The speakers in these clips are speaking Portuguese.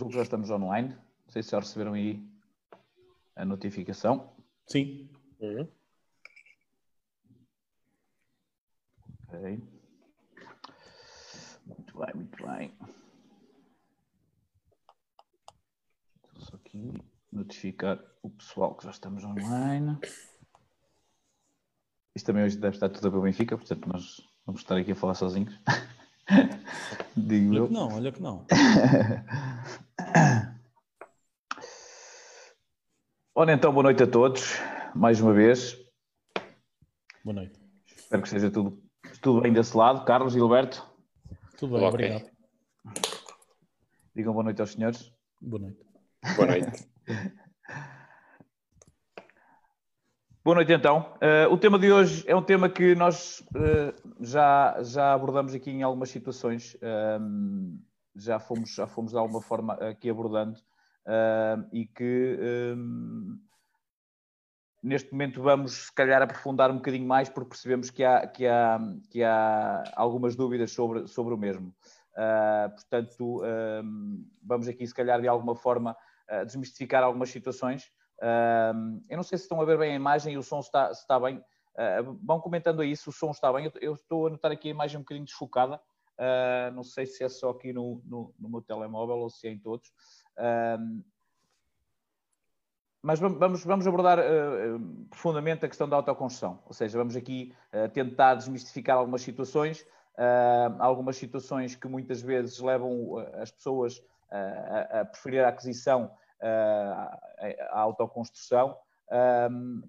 Julgo que já estamos online. Não sei se já receberam aí a notificação. Sim. Uhum. Ok. Muito bem, muito bem. Só aqui notificar o pessoal que já estamos online. Isto também hoje deve estar tudo a ver o Benfica, portanto nós vamos estar aqui a falar sozinhos. Digo olha eu. que não, olha que não. Ora então, boa noite a todos, mais uma vez. Boa noite. Espero que esteja tudo, tudo bem desse lado. Carlos e Gilberto. Tudo bem, okay. obrigado. Digam boa noite aos senhores. Boa noite. Boa noite. Boa noite, então. Uh, o tema de hoje é um tema que nós uh, já, já abordamos aqui em algumas situações, uh, já, fomos, já fomos de alguma forma aqui abordando, e que neste momento vamos, se calhar, aprofundar um bocadinho mais, porque percebemos que há, que há, que há algumas dúvidas sobre, sobre o mesmo. portanto, vamos aqui, se calhar, de alguma forma, desmistificar algumas situações Uh, eu não sei se estão a ver bem a imagem e o som está, está bem. Uh, vão comentando aí se o som está bem. Eu, eu, estou a notar aqui a imagem um bocadinho desfocada. Uh, não sei se é só aqui no, no, no, meu telemóvel ou se é em todos. Uh, mas vamos, vamos abordar uh, profundamente a questão da autoconstrução. Ou seja, vamos aqui tentar desmistificar algumas situações, algumas situações que muitas vezes levam as pessoas a, a preferir a aquisição a autoconstrução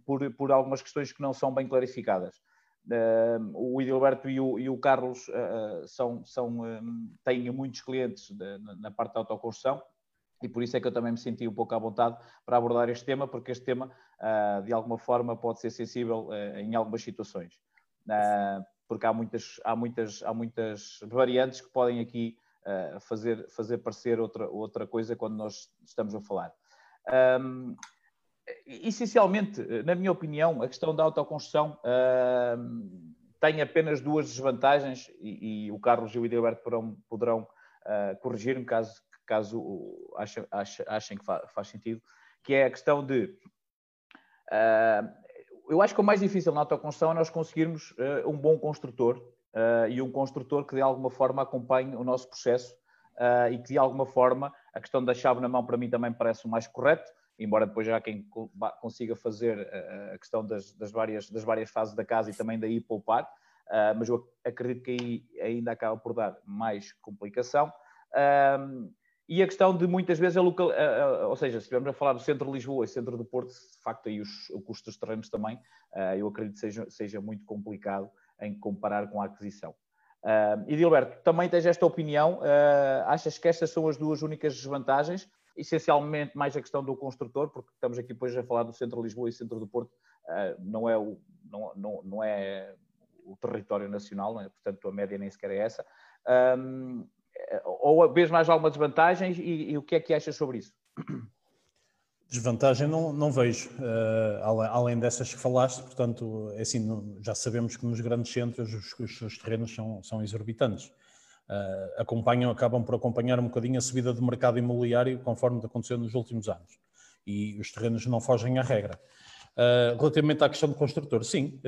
por, por algumas questões que não são bem clarificadas. o Idilberto e o, e o Carlos uh, são, são, um, têm muitos clientes de, na parte da autoconstrução e por isso é que eu também me senti um pouco à vontade para abordar este tema, porque este tema, uh, de alguma forma, pode ser sensível uh, em algumas situações. porque há muitas, há, muitas, há muitas variantes que podem aqui fazer, fazer parecer outra, outra coisa quando nós estamos a falar. Essencialmente, na minha opinião, a questão da autoconstrução tem apenas duas desvantagens e, e o Carlos e o Idilberto poderão, poderão corrigir-me caso, caso achem, achem que faz, sentido, que é a questão de uh, eu acho que o mais difícil na autoconstrução é nós conseguirmos uh, um bom construtor uh, e um construtor que de alguma forma acompanhe o nosso processo e que de alguma forma a questão da chave na mão para mim também parece o mais correto, embora depois já quem consiga fazer a questão das, das, várias, das várias fases da casa e também daí poupar, mas eu acredito que aí ainda acaba por dar mais complicação. E a questão de muitas vezes a local, ou seja, se estivermos a falar do centro de Lisboa e centro do Porto, de facto aí os, o custo dos terrenos também, eu acredito que seja, seja muito complicado em comparar com a aquisição. Uh, e Dilberto, também tens esta opinião? Uh, achas que estas são as duas únicas desvantagens? Essencialmente mais a questão do construtor, porque estamos aqui depois a falar do centro de Lisboa e centro do Porto, uh, não, é o, não, não, não é o território nacional, é? portanto a média nem sequer é essa. Um, ou vês mais alguma desvantagem e, e o que é que achas sobre isso? Desvantagem não, não vejo, uh, além dessas que falaste, portanto, é assim, já sabemos que nos grandes centros os, os, os terrenos são, são exorbitantes. Uh, acompanham, acabam por acompanhar um bocadinho a subida do mercado imobiliário conforme aconteceu nos últimos anos. E os terrenos não fogem à regra. Uh, relativamente à questão do construtor, sim,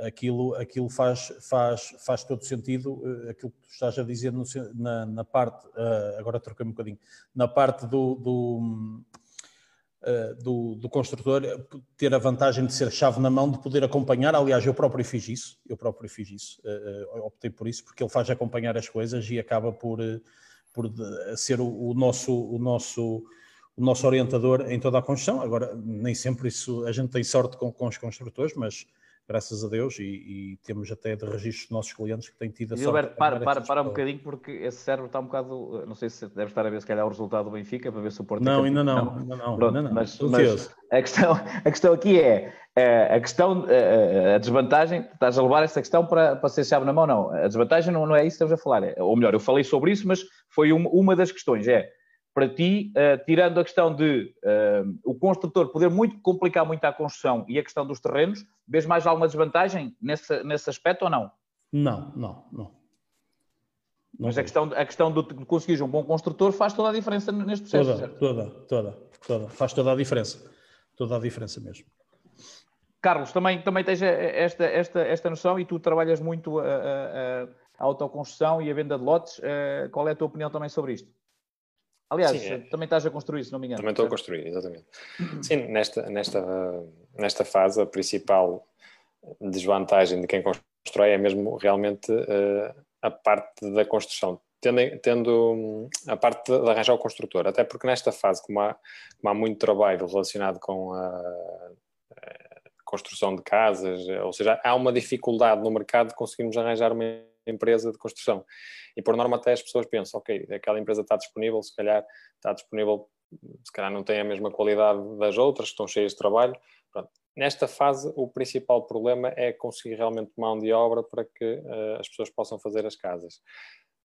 aquilo, aquilo faz, faz, faz todo sentido, aquilo que tu estás a dizer no, na, na, parte, agora troquei um bocadinho, na parte do, do eh, do, do, construtor ter a vantagem de ser chave na mão, de poder acompanhar. Aliás, eu próprio fiz isso, eu próprio fiz isso, optei por isso, porque ele faz acompanhar as coisas e acaba por, por ser o, o, nosso, o, nosso, o nosso orientador em toda a construção. Agora, nem sempre isso, a gente tem sorte com, com os construtores, mas graças a Deus, e, e, temos até de registros dos nossos clientes que têm tido a. Gilberto, para, para, para um bocadinho, porque esse cérebro está um bocado, não sei se deve estar a ver se calhar o resultado do Benfica, para ver se o Porto... Não, ainda não, ainda não, Pronto, ainda não. Mas, mas a, questão, a questão aqui é, é, a questão, a, a desvantagem, estás a levar essa questão para, para ser chave na mão, não, a desvantagem não, não é isso que estamos a falar, é, ou melhor, eu falei sobre isso, mas foi uma das questões, é para ti, uh, tirando a questão de uh, o construtor poder muito complicar muito a construção e a questão dos terrenos, vês mais alguma desvantagem nesse, nesse aspecto ou não? Não, não, não. Mas a questão, a questão de conseguir um bom construtor faz toda a diferença neste processo. Toda, certo? toda, toda, toda. Faz toda a diferença. Toda a diferença mesmo. Carlos, também, também tens esta, esta, esta noção e tu trabalhas muito a, a, a autoconstrução e a venda de lotes. Eh, qual é a tua opinião também sobre isto? Aliás, Sim, é. também estás a construir, se não me engano. Também estou a construir, exatamente. Sim, nesta, nesta, nesta fase, a principal desvantagem de quem constrói é mesmo realmente uh, a parte da construção. Tendo, tendo a parte de arranjar o construtor, até porque nesta fase, como há, como há muito trabalho relacionado com a, a construção de casas, ou seja, há uma dificuldade no mercado de conseguirmos arranjar uma empresa de construção. E por norma até as pessoas pensam, ok, aquela empresa está disponível, se calhar está disponível, se calhar não tem a mesma qualidade das outras, estão cheias de trabalho. Pronto. Nesta fase, o principal problema é conseguir realmente mão de obra para que uh, as pessoas possam fazer as casas.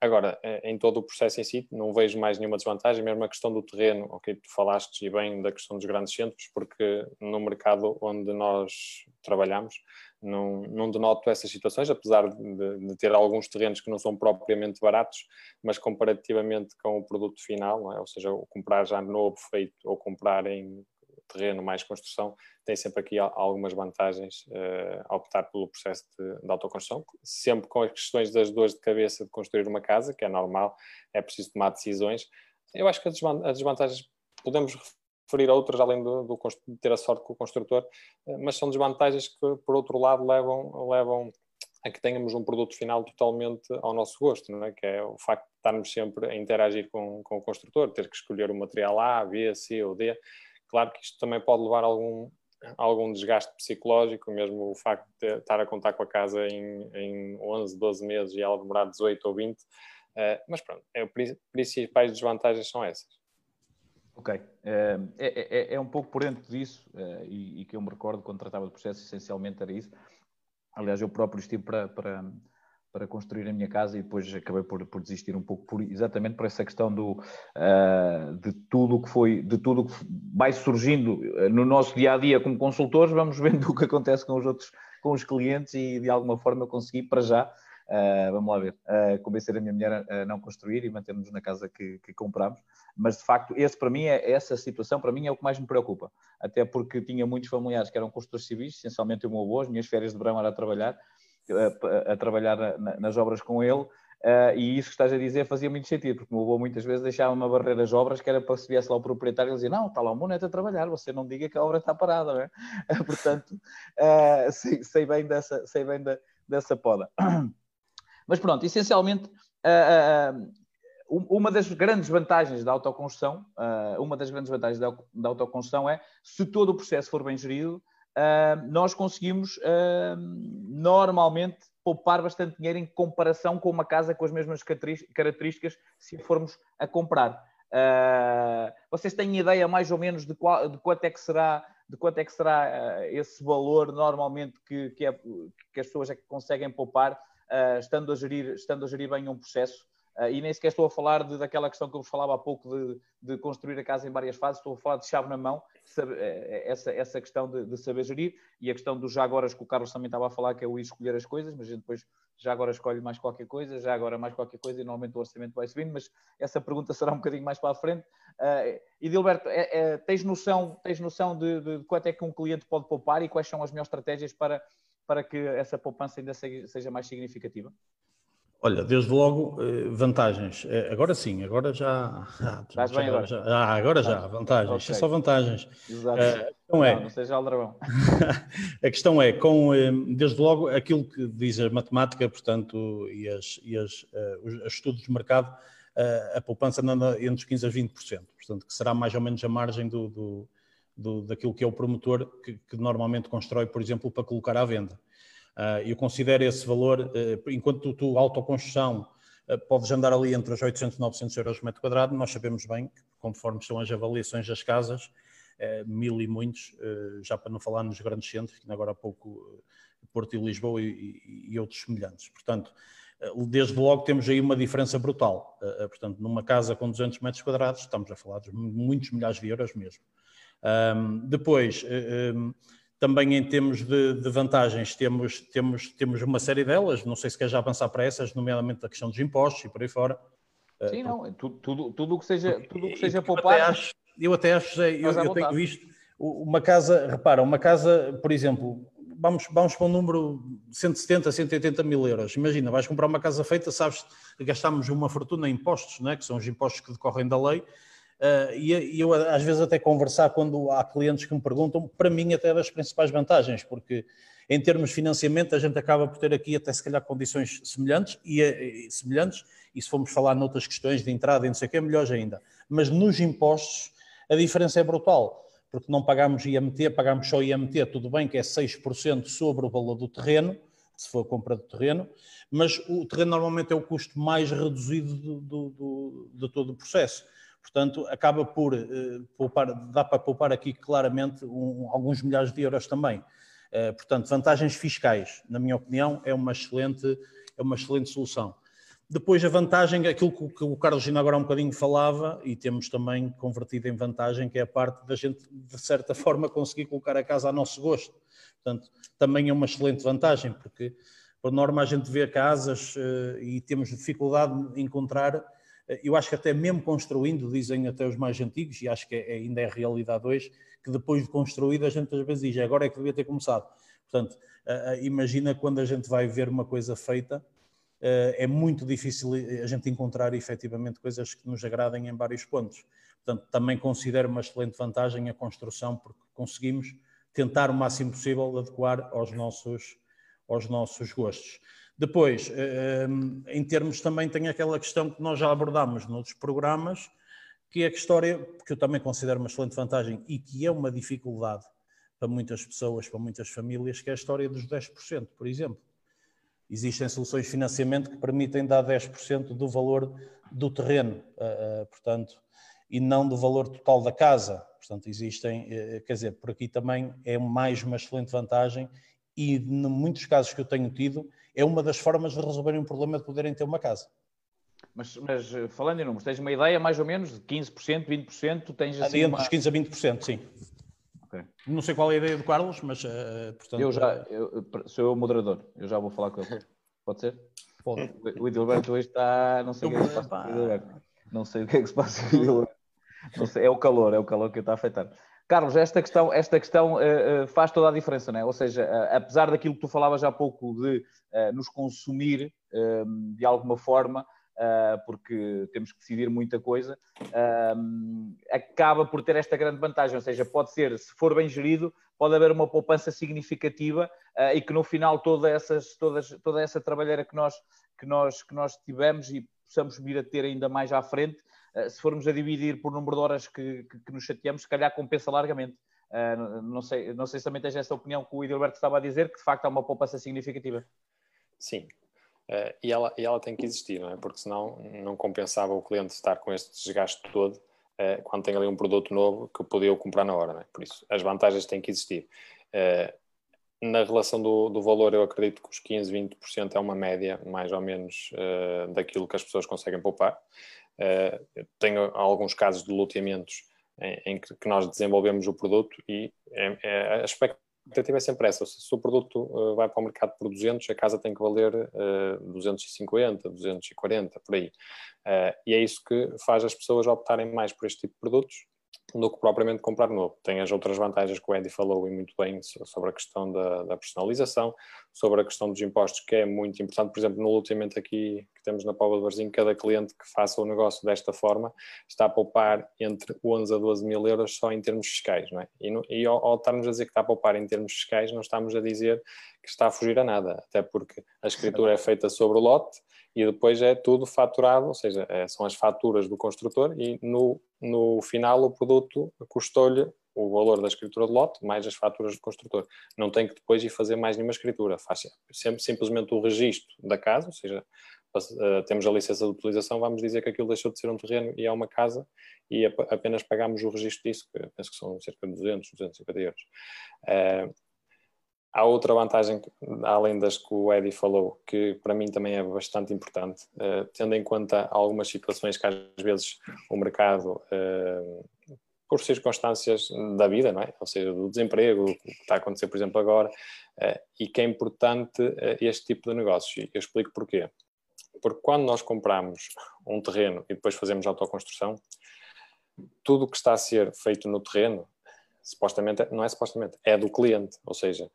Agora, eh, em todo o processo em si, não vejo mais nenhuma desvantagem, mesmo a questão do terreno, ok, tu falaste e bem da questão dos grandes centros, porque no mercado onde nós trabalhamos, não, não denoto essas situações, apesar de, de, ter alguns terrenos que não são propriamente baratos, mas comparativamente com o produto final, é? ou seja, comprar já novo feito ou comprar em terreno mais construção, tem sempre aqui algumas vantagens uh, a optar pelo processo de, de, autoconstrução, sempre com as questões das dores de cabeça de construir uma casa, que é normal, é preciso tomar decisões. Eu acho que as desvantagens podemos referir a outras, além do, do, de ter a sorte com o construtor, uh, mas são desvantagens que, por outro lado, levam, levam a que tenhamos um produto final totalmente ao nosso gosto, não é? que é o facto de estarmos sempre a interagir com, com o construtor, ter que escolher o material A, B, C ou D. Claro que isto também pode levar a algum, algum desgaste psicológico, mesmo o facto de estar a contar com a casa em, em 11, 12 meses e ela demorar 18 ou 20. Uh, eh, mas pronto, é, principais desvantagens são essas. Ok. Eh, é, é, é, um pouco por dentro disso, uh, e, e, que eu me recordo quando tratava de processo, essencialmente era isso. Aliás, eu próprio estive para, para, para construir a minha casa e depois acabei por, por desistir um pouco por, exatamente por essa questão do, uh, de tudo que foi, de tudo que vai surgindo ah, no nosso dia a dia como consultores, vamos vendo o que acontece com os outros, com os clientes e de alguma forma eu consegui para já, uh, vamos lá ver, uh, convencer a minha mulher a, não construir e mantermos na casa que, que mas de facto esse para mim é essa situação para mim é o que mais me preocupa, até porque tinha muitos familiares que eram construtores civis, essencialmente o meu avô, as minhas férias de verão era a trabalhar a, a trabalhar na, nas obras com ele. Uh, e isso que estás a dizer fazia muito sentido, porque o meu avô muitas vezes deixava-me a barreira as obras, que era para se viesse lá o proprietário e dizia: Não, está lá o Moneto a trabalhar, você não diga que a obra está parada, não é? Portanto, uh, sei, sei, bem, dessa, sei bem da, dessa poda. Mas pronto, essencialmente, uh, uma das grandes vantagens da autoconstrução, uma das grandes vantagens da, da autoconstrução é se todo o processo for bem gerido, uh, nós conseguimos uh, normalmente poupar bastante dinheiro em comparação com uma casa com as mesmas características se formos a comprar. Uh, vocês têm ideia mais ou menos de, qual, de quanto é que será, de quanto é que será uh, esse valor normalmente que, que, é, que, as pessoas é que conseguem poupar uh, estando, a gerir, estando a gerir bem um processo? Uh, e nem sequer estou a falar de, daquela questão que eu vos falava há pouco de, de, construir a casa em várias fases, estou a falar de chave na mão, saber, eh, essa, essa questão de, de, saber gerir e a questão dos já agora que o Carlos também estava a falar, que é o ir escolher as coisas, mas a gente depois já agora escolhe mais qualquer coisa, já agora mais qualquer coisa e normalmente o orçamento vai subindo, mas essa pergunta será um bocadinho mais para a frente. Uh, e Dilberto, é, é, tens noção, tens noção de, de quanto é que um cliente pode poupar e quais são as melhores estratégias para, para que essa poupança ainda seja mais significativa? Olha, desde logo, eh, vantagens. Eh, agora sim, agora já. Estás bem agora? Já, ah, agora já, vantagens. Okay. É só vantagens. Exato. A questão não, é, não seja aldrabão. a questão é, com, desde logo, aquilo que diz a matemática, portanto, e, as, e as, uh, os estudos de mercado, a poupança anda entre os 15% a 20%. Portanto, que será mais ou menos a margem do, do, do daquilo que é o promotor que, que normalmente constrói, por exemplo, para colocar à venda. Uh, eu considero esse valor, uh, enquanto tu, autoconstrução, uh, podes andar ali entre os 800 e 900 euros por metro quadrado, nós sabemos bem que, conforme são as avaliações das casas, mil e muitos, já para não falar nos grandes centros, que agora há pouco Porto e Lisboa e, e, outros semelhantes. Portanto, desde logo temos aí uma diferença brutal. Portanto, numa casa com 200 metros quadrados, estamos a falar de muitos milhares de euros mesmo. Depois, Também em termos de, de, vantagens, temos, temos, temos uma série delas, não sei se quer já avançar para essas, nomeadamente a questão dos impostos e por aí fora. Sim, uh, não, tudo, tudo, tudo o que seja, tudo que seja poupar. Eu até acho, eu, até acho eu, eu tenho visto uma casa, repara, uma casa, por exemplo, vamos, vamos para um número 170, 180 mil euros. Imagina, vais comprar uma casa feita, sabes gastamos uma fortuna em impostos, né? que são os impostos que decorrem da lei, Uh, e, eu às vezes até conversar quando há clientes que me perguntam, para mim até é das principais vantagens, porque em termos de financiamento a gente acaba por ter aqui até se calhar condições semelhantes e, e semelhantes, e se formos falar noutras questões de entrada e não sei o que, é melhor ainda. Mas nos impostos a diferença é brutal, porque não pagamos IMT, pagamos só IMT, tudo bem que é 6% sobre o valor do terreno, se for a compra do terreno, mas o terreno normalmente é o custo mais reduzido do, do, do, de todo o processo. Portanto, acaba por uh, poupar, dá para poupar aqui claramente um, alguns milhares de euros também. Uh, portanto, vantagens fiscais, na minha opinião, é uma excelente, é uma excelente solução. Depois, a vantagem, aquilo que o Carlos Gina agora um bocadinho falava, e temos também convertido em vantagem, que é a parte da gente, de certa forma, conseguir colocar a casa a nosso gosto. Portanto, também é uma excelente vantagem, porque, por norma, a gente vê casas uh, e temos dificuldade em encontrar eh, eu acho que até mesmo construindo, dizem até os mais antigos, e acho que é, ainda é realidade hoje, que depois de construído a gente às vezes diz, agora é que devia ter começado. Portanto, uh, imagina quando a gente vai ver uma coisa feita, é muito difícil a gente encontrar efetivamente coisas que nos agradem em vários pontos. Portanto, também considero uma excelente vantagem a construção, porque conseguimos tentar o máximo possível adequar aos nossos, aos nossos gostos. Depois, eh, eh, em termos também tem aquela questão que nós já abordámos noutros programas, que é a história, que eu também considero uma excelente vantagem e que é uma dificuldade para muitas pessoas, para muitas famílias, que é a história dos 10%, por exemplo. Existem soluções de financiamento que permitem dar 10% do valor do terreno, eh, portanto, e não do valor total da casa. Portanto, existem, quer dizer, por aqui também é mais uma excelente vantagem e, em muitos casos que eu tenho tido, é uma das formas de resolverem um problema de poderem ter uma casa. Mas, mas eh, falando em números, tens uma ideia mais ou menos de 15%, 20%? Tens assim Entre uma... 15% a 20%, sim. Okay. Não sei qual é a ideia do Carlos, mas uh, portanto. Eu já, eu, sou eu o moderador, eu já vou falar com ele. Pode ser? Pode. O Edilberto hoje está. Não sei o que é que se passa o. Não sei o que é que se passa o Edilberto. Sei, é o calor, é o calor que está a afetar. Carlos, esta questão, esta questão uh, uh, faz toda a diferença, não é? Ou seja, uh, apesar daquilo que tu falavas há pouco de nos consumir de alguma forma, porque temos que decidir muita coisa, acaba por ter esta grande vantagem. Ou seja, pode ser, se for bem gerido, pode haver uma poupança significativa e que no final toda, essas, todas, toda essa trabalheira que nós, que, nós, que nós tivemos e possamos vir a ter ainda mais à frente, se formos a dividir por número de horas que, que, que nos chateamos, se calhar compensa largamente. Uh, não, sei, não sei se também tens essa opinião que o Edilberto estava a dizer, que de facto há uma poupança significativa. Sim, uh, e, ela, e ela tem que existir, não é? Porque senão não compensava o cliente estar com este desgaste todo uh, quando tem ali um produto novo que podia comprar na hora, não é? Por isso, as vantagens têm que existir. na relação do, do, valor, eu acredito que os 15, 20% é uma média, mais ou menos, daquilo que as pessoas conseguem poupar. Eh, tenho alguns casos de loteamentos em, em que, nós desenvolvemos o produto e é, é, a expectativa é sempre essa. Se o produto uh, vai para o mercado por 200, a casa tem que valer uh, 250, 240, por aí. Uh, e é isso que faz as pessoas optarem mais por este tipo de produtos do que propriamente comprar novo. Tem as outras vantagens que o Eddie falou e muito bem sobre a questão da, da, personalização, sobre a questão dos impostos, que é muito importante. Por exemplo, no loteamento aqui que temos na Póvoa de Varzim, cada cliente que faça o negócio desta forma está a poupar entre 11 a 12 mil euros só em termos fiscais. Não é? E, no, e ao, ao estarmos a dizer que está a poupar em termos fiscais, não estamos a dizer que está a fugir a nada, até porque a escritura é feita sobre o lote e depois é tudo faturado, ou seja, é, são as faturas do construtor e no, no final o produto custou-lhe o valor da escritura de lote mais as faturas do construtor. Não tem que depois ir fazer mais nenhuma escritura, faz sempre, simplesmente o registro da casa, ou seja, eh, temos a licença de utilização, vamos dizer que aquilo deixou de ser um terreno e é uma casa e apenas pagamos o registro disso, que penso que são cerca de 200, 250 euros. Há outra vantagem, além das que o Eddie falou, que para mim também é bastante importante, uh, tendo em conta algumas situações que às vezes o mercado uh, por circunstâncias da vida, não é? Ou seja, do desemprego, o que está a acontecer, por exemplo, agora, uh, e que é importante este tipo de negócios. Eu explico porquê. Porque quando nós compramos um terreno e depois fazemos autoconstrução, tudo o que está a ser feito no terreno, supostamente, não é supostamente, é do cliente, ou seja,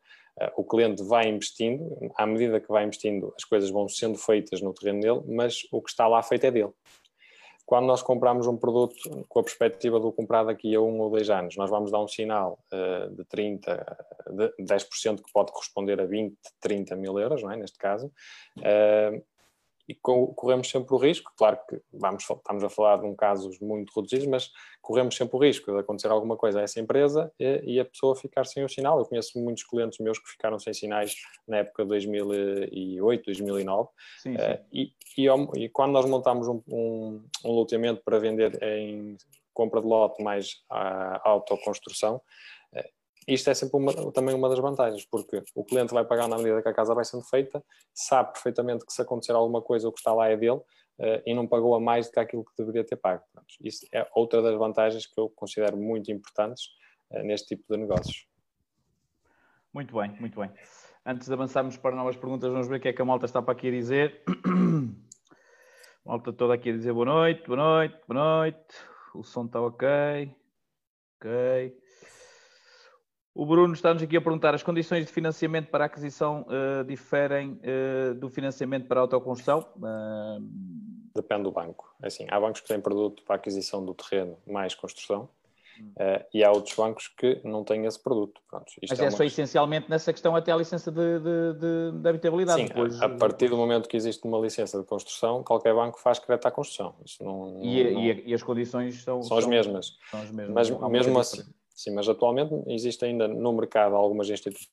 o cliente vai investindo, à medida que vai investindo, as coisas vão sendo feitas no terreno dele, mas o que está lá feito é dele. Quando nós compramos um produto com a perspectiva de comprar daqui a um ou dois anos, nós vamos dar um sinal uh, de 30, de 10% que pode corresponder a 20, 30 mil euros, não é? neste caso, uh, e corremos sempre o risco, claro que vamos, estamos a falar de um casos muito reduzidos, mas corremos sempre o risco de acontecer alguma coisa a essa empresa e, e, a pessoa ficar sem o sinal. Eu conheço muitos clientes meus que ficaram sem sinais na época de 2008, 2009, sim, sim. Uh, e, e, e, quando nós montamos um, um, um loteamento para vender em compra de lote mais a autoconstrução, isto é sempre uma, também uma das vantagens, porque o cliente vai pagar na medida que a casa vai sendo feita, sabe perfeitamente que se acontecer alguma coisa, o que está lá é dele, uh, e não pagou a mais do que aquilo que deveria ter pago. Isso é outra das vantagens que eu considero muito importantes uh, neste tipo de negócios. Muito bem, muito bem. Antes de avançarmos para novas perguntas, vamos ver o que é que a malta está para aqui dizer. Malta toda aqui a dizer boa noite, boa noite, boa noite. O som está ok. Ok. O Bruno está-nos aqui a perguntar: as condições de financiamento para a aquisição uh, diferem uh, do financiamento para a autoconstrução? Uh... Depende do banco. É assim, há bancos que têm produto para a aquisição do terreno mais construção hum. e há outros bancos que não têm esse produto. Pronto, Mas é, é só questão... essencialmente nessa questão até a licença de, de, de, de habitabilidade. Sim, depois... a, partir do momento que existe uma licença de construção, qualquer banco faz crédito à construção. Isso não, e, não... E, e, as condições são, são, as mesmas. São as mesmas. Mas mesmo assim, Sim, mas atualmente existe ainda no mercado algumas instituições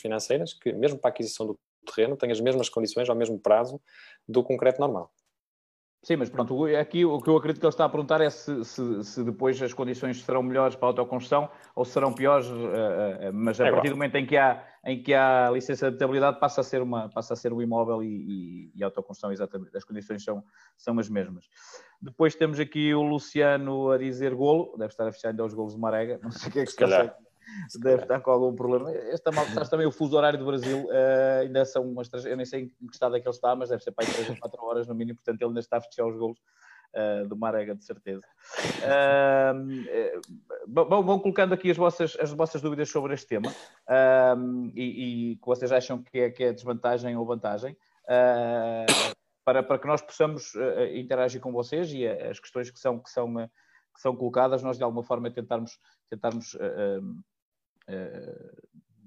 financeiras que, mesmo para a aquisição do terreno, têm as mesmas condições ao mesmo prazo do concreto normal. Sim, mas pronto, aqui o que eu acredito que ele está a perguntar é se, se, se depois as condições serão melhores para a autoconstrução ou se serão piores, uh, uh, mas a é partir igual. do momento em que, há, em que há licença de habitabilidade passa a ser, uma, passa a ser o imóvel e, e, e a autoconstrução, exatamente, as condições são, são as mesmas. Depois temos aqui o Luciano a dizer golo, deve estar a fechar ainda os golos de Marega, não sei o que é que se consegue deve estar com algum problema. Esta malta traz também o fuso horário do Brasil, uh, ainda são umas três, eu nem sei em que estado é que ele está, mas deve ser para aí 3 ou 4 horas no mínimo, portanto ele ainda está a fechar os golos uh, do Marega, de certeza. Uh, bom, vão colocando aqui as vossas, as vossas dúvidas sobre este tema e, e que vocês acham que é, que é desvantagem ou vantagem. para, para que nós possamos interagir com vocês e as questões que são, que são, que são colocadas, nós de alguma forma tentarmos, tentarmos eh,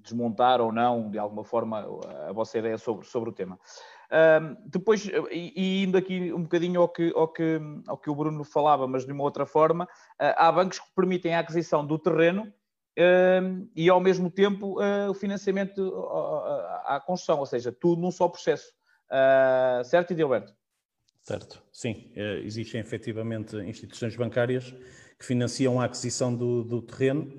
desmontar ou não, de alguma forma, a vossa ideia sobre, sobre o tema. depois, e, indo aqui um bocadinho ao que, ao, que, ao que o Bruno falava, mas de uma outra forma, uh, há bancos que permitem a aquisição do terreno uh, e, ao mesmo tempo, uh, o financiamento à, construção, ou seja, tudo num só processo. certo, Edilberto? Certo, sim. Existem efetivamente instituições bancárias que financiam a aquisição do, do terreno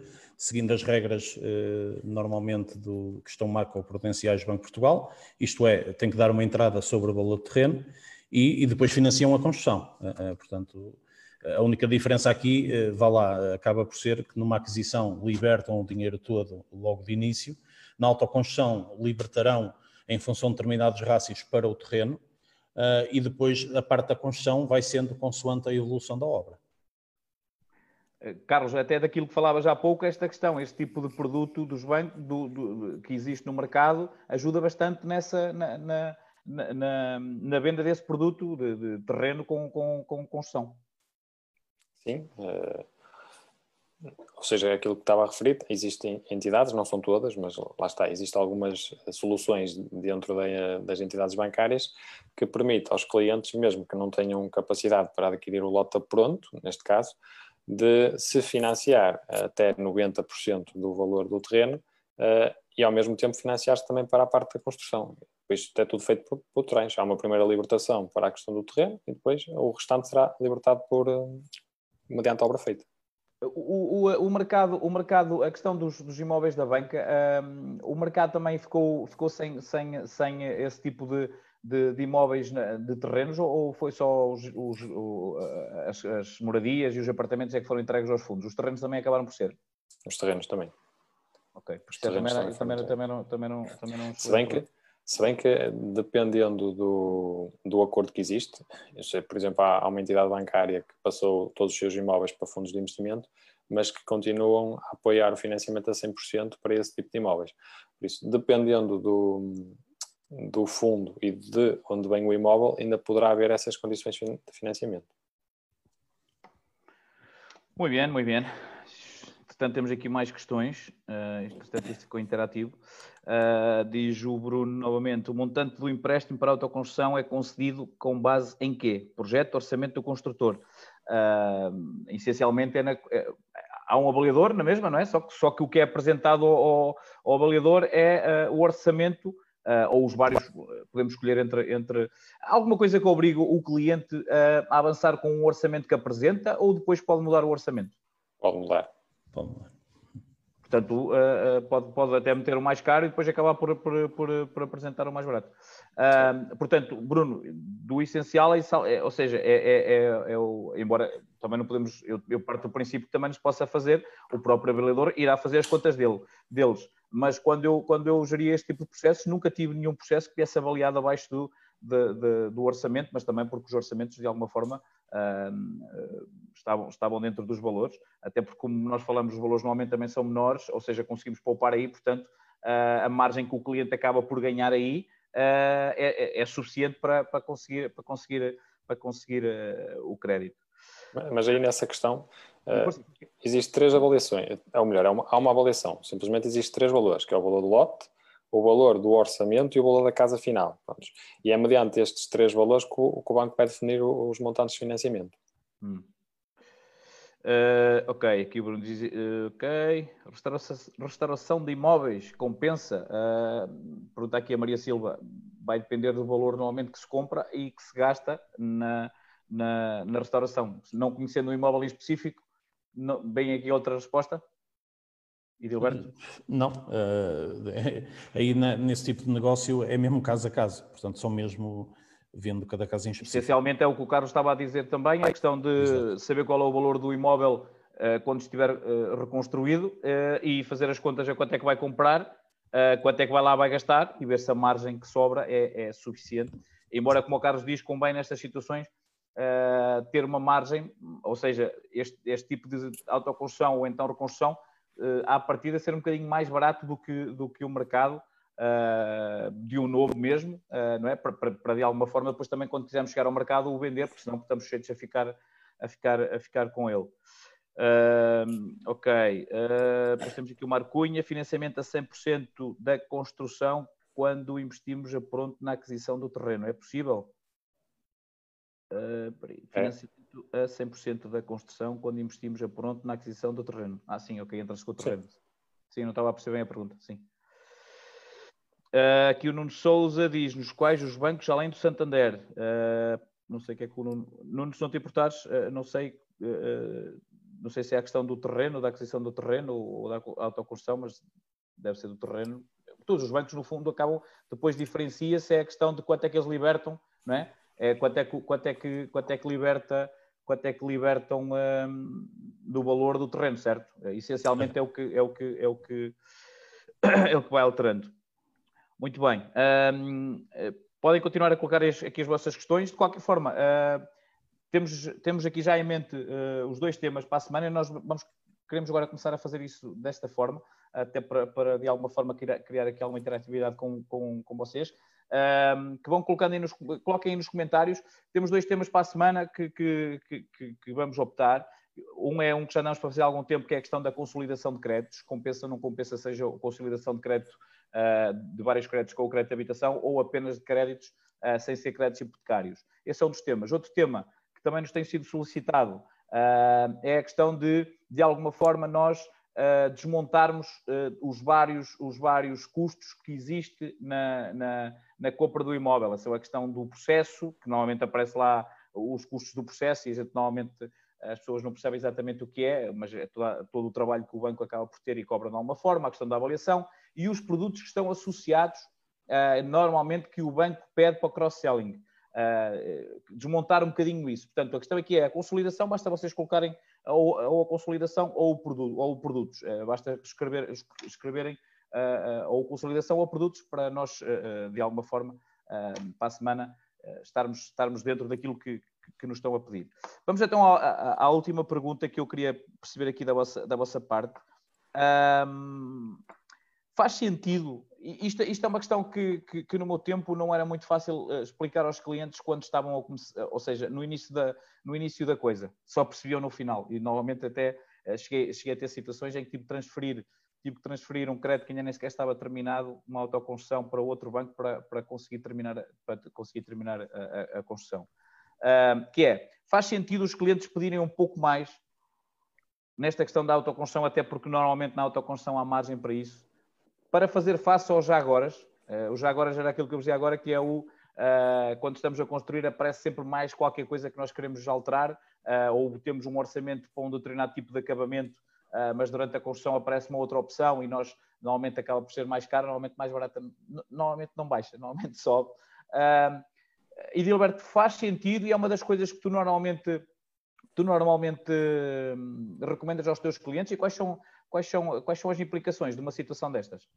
seguindo as regras eh, normalmente do, que estão macro-prudenciais do Banco de Portugal, isto é, tem que dar uma entrada sobre o valor do terreno e, e depois financiam a construção. Eh, eh, portanto, a única diferença aqui, vá lá, acaba por ser que numa aquisição libertam o dinheiro todo logo de início, na autoconstrução libertarão em função de determinados rácios para o terreno e depois a parte da construção vai sendo consoante a evolução da obra. Eh, Carlos, até daquilo que falavas há pouco, esta questão, este tipo de produto dos bancos do, do, que existe no mercado ajuda bastante nessa, na, na, na, na venda desse produto de, de terreno com, com, com, construção. Sim, uh, ou seja, é aquilo que estava a referir, existem entidades, não são todas, mas lá está, existem algumas soluções dentro da, das entidades bancárias que permitem aos clientes, mesmo que não tenham capacidade para adquirir o lote pronto, neste caso, de se financiar até 90% do valor do terreno uh, e ao mesmo tempo financiar-se também para a parte da construção. Isto é tudo feito por, por terrenos. Há uma primeira libertação para a questão do terreno e depois o restante será libertado por, uh, mediante obra feita. O, o, o, mercado, o mercado, a questão dos, dos imóveis da banca, um, o mercado também ficou, ficou sem, sem, sem esse tipo de, de, de imóveis, de terrenos, ou foi só os, os, as, as, moradias e os apartamentos é que foram entregues aos fundos? Os terrenos também acabaram por ser? Os terrenos também. Ok, os terrenos também, também, também, também, não, também, não, também não se bem que se bem que, dependendo do, do acordo que existe, por exemplo, há, uma entidade bancária que passou todos os seus imóveis para fundos de investimento, mas que continuam a apoiar o financiamento a 100% para esse tipo de imóveis. Por isso, dependendo do, do fundo e de onde vem o imóvel, ainda poderá haver essas condições de financiamento. Muito bem, muito bem. Portanto, temos aqui mais questões. Uh, portanto, isto ficou interativo. Uh, diz o Bruno novamente: o montante do empréstimo para autoconstrução é concedido com base em quê? Projeto, orçamento do construtor. Uh, essencialmente é, na, é, há um avaliador na mesma, não é? Só que, só que o que é apresentado ao, ao avaliador é uh, o orçamento. Ou os vários, podemos escolher entre, entre alguma coisa que obriga o cliente a avançar com o orçamento que apresenta ou depois pode mudar o orçamento? Pode mudar. Pode mudar. Portanto, uh, pode, pode até meter o mais caro e depois acabar por, por, por, por apresentar o mais barato. Uh, portanto, Bruno, do essencial, é, é, ou seja, é, é, é, é, o, embora também não podemos, eu, eu, parto do princípio que também nos possa fazer, o próprio avaliador irá fazer as contas dele, deles. Mas quando eu, quando eu geria este tipo de processos, nunca tive nenhum processo que viesse avaliado abaixo do, de, de, do orçamento, mas também porque os orçamentos, de alguma forma, uh, estavam, estavam dentro dos valores, até porque, como nós falamos, os valores normalmente também são menores, ou seja, conseguimos poupar aí, portanto, uh, a margem que o cliente acaba por ganhar aí uh, é, é, suficiente para, para conseguir, para conseguir, para conseguir o crédito. Mas aí nessa questão, uh, existe três avaliações, ou melhor, há uma, há uma avaliação, simplesmente existe três valores, que é o valor do lote, o valor do orçamento e o valor da casa final. Pronto. E é mediante estes três valores que o, que o banco vai definir os montantes de financiamento. Hum. Uh, ok, aqui o Bruno diz, uh, ok, restauração, restauração, de imóveis compensa? Uh, pergunta aqui a Maria Silva, vai depender do valor normalmente que se compra e que se gasta na, na, na restauração. Não conhecendo o imóvel em específico, não, bem aqui outra resposta? Edilberto? Não, uh, aí nesse tipo de negócio é mesmo caso a caso, portanto são mesmo vendo cada caso em específico. Essencialmente é o que o Carlos estava a dizer também, a questão de Exato. saber qual é o valor do imóvel uh, quando estiver uh, reconstruído e fazer as contas a quanto é que vai comprar, quanto é que vai lá vai gastar e ver se a margem que sobra é, é suficiente. Embora, como o Carlos diz, convém nestas situações ter uma margem, ou seja, este, este tipo de autoconstrução ou então reconstrução uh, à partida ser um bocadinho mais barato do que, do que o mercado uh, de um novo mesmo, uh, não é? Para, para, para, de alguma forma depois também quando quisermos chegar ao mercado o vender, porque senão estamos cheios a ficar, a ficar, a ficar com ele. Uh, ok, uh, temos aqui o Marcunha, financiamento a 100% da construção quando investimos a pronto na aquisição do terreno. É possível? Uh, peraí, é. financiamento a 100% da construção quando investimos a pronto na aquisição do terreno. Ah, sim, ok, entra-se com o terreno. Sim. sim, não estava a perceber bem a pergunta, sim. Uh, aqui o Nuno Souza diz-nos quais os bancos, além do Santander, uh, não sei o que é que o Nuno, Nuno se não te importares, uh, não sei, não sei se é a questão do terreno, da aquisição do terreno ou da autoconstrução, mas deve ser do terreno. Todos os bancos, no fundo, acabam, depois diferencia-se é a questão de quanto é que eles libertam, não é? É quanto, é que, quanto, é que, quanto é que liberta quanto é que libertam um, do valor do terreno, certo? Essencialmente é o que é o que é o que é o que vai alterando. Muito bem. Um, podem continuar a colocar aqui as vossas questões. De qualquer forma, uh, temos, temos aqui já em mente uh, os dois temas para a semana e nós vamos, queremos agora começar a fazer isso desta forma, até para, para de alguma forma criar, criar aqui alguma interatividade com, com, com vocês um, que vão colocando aí nos, coloquem aí nos comentários. Temos dois temas para a semana que, que, que, que, vamos optar. Um é um que já andamos para fazer há algum tempo, que é a questão da consolidação de créditos. Compensa ou não compensa, seja a consolidação de crédito uh, de vários créditos com o crédito de habitação ou apenas de créditos uh, sem ser créditos hipotecários. Esse é um dos temas. Outro tema que também nos tem sido solicitado uh, é a questão de, de alguma forma, nós uh, desmontarmos uh, os, vários, os vários custos que existem na, na, na, compra do imóvel. Essa é a questão do processo, que normalmente aparece lá os custos do processo e a gente normalmente as pessoas não percebem exatamente o que é, mas é toda, todo o trabalho que o banco acaba por ter e cobra de alguma forma, a questão da avaliação e os produtos que estão associados normalmente que o banco pede para o cross-selling. desmontar um bocadinho isso. Portanto, a questão aqui é a consolidação, basta vocês colocarem ou, ou a consolidação ou produto, ou produtos. basta escrever, escreverem ou consolidação ou produtos para nós, de alguma forma, para a semana, estarmos, estarmos dentro daquilo que, que nos estão a pedir. Vamos então à, à, à, última pergunta que eu queria perceber aqui da vossa, da vossa parte. Um, faz sentido, isto, isto, é uma questão que, que, que, no meu tempo não era muito fácil uh, explicar aos clientes quando estavam a começar, ou seja, no início, da, no início da coisa, só percebiam no final. E normalmente até uh, cheguei, cheguei a ter situações em que tive de transferir tive que transferir um crédito que ainda nem sequer estava terminado, uma autoconstrução para outro banco para, para conseguir terminar, para conseguir terminar a, a, a construção que é, faz sentido os clientes pedirem um pouco mais nesta questão da autoconstrução, até porque normalmente na autoconstrução há margem para isso, para fazer face aos já agora. Uh, o já agora era aquilo que eu dizia agora, que é o uh, quando estamos a construir aparece sempre mais qualquer coisa que nós queremos alterar, uh, ou temos um orçamento para um determinado tipo de acabamento, mas durante a construção aparece uma outra opção e nós normalmente acaba por ser mais caro, normalmente mais barata, normalmente não baixa, normalmente sobe. E Dilberto, faz sentido e é uma das coisas que tu normalmente, tu normalmente hum, recomendas aos teus clientes e quais são, quais, são, quais são as implicações de uma situação destas?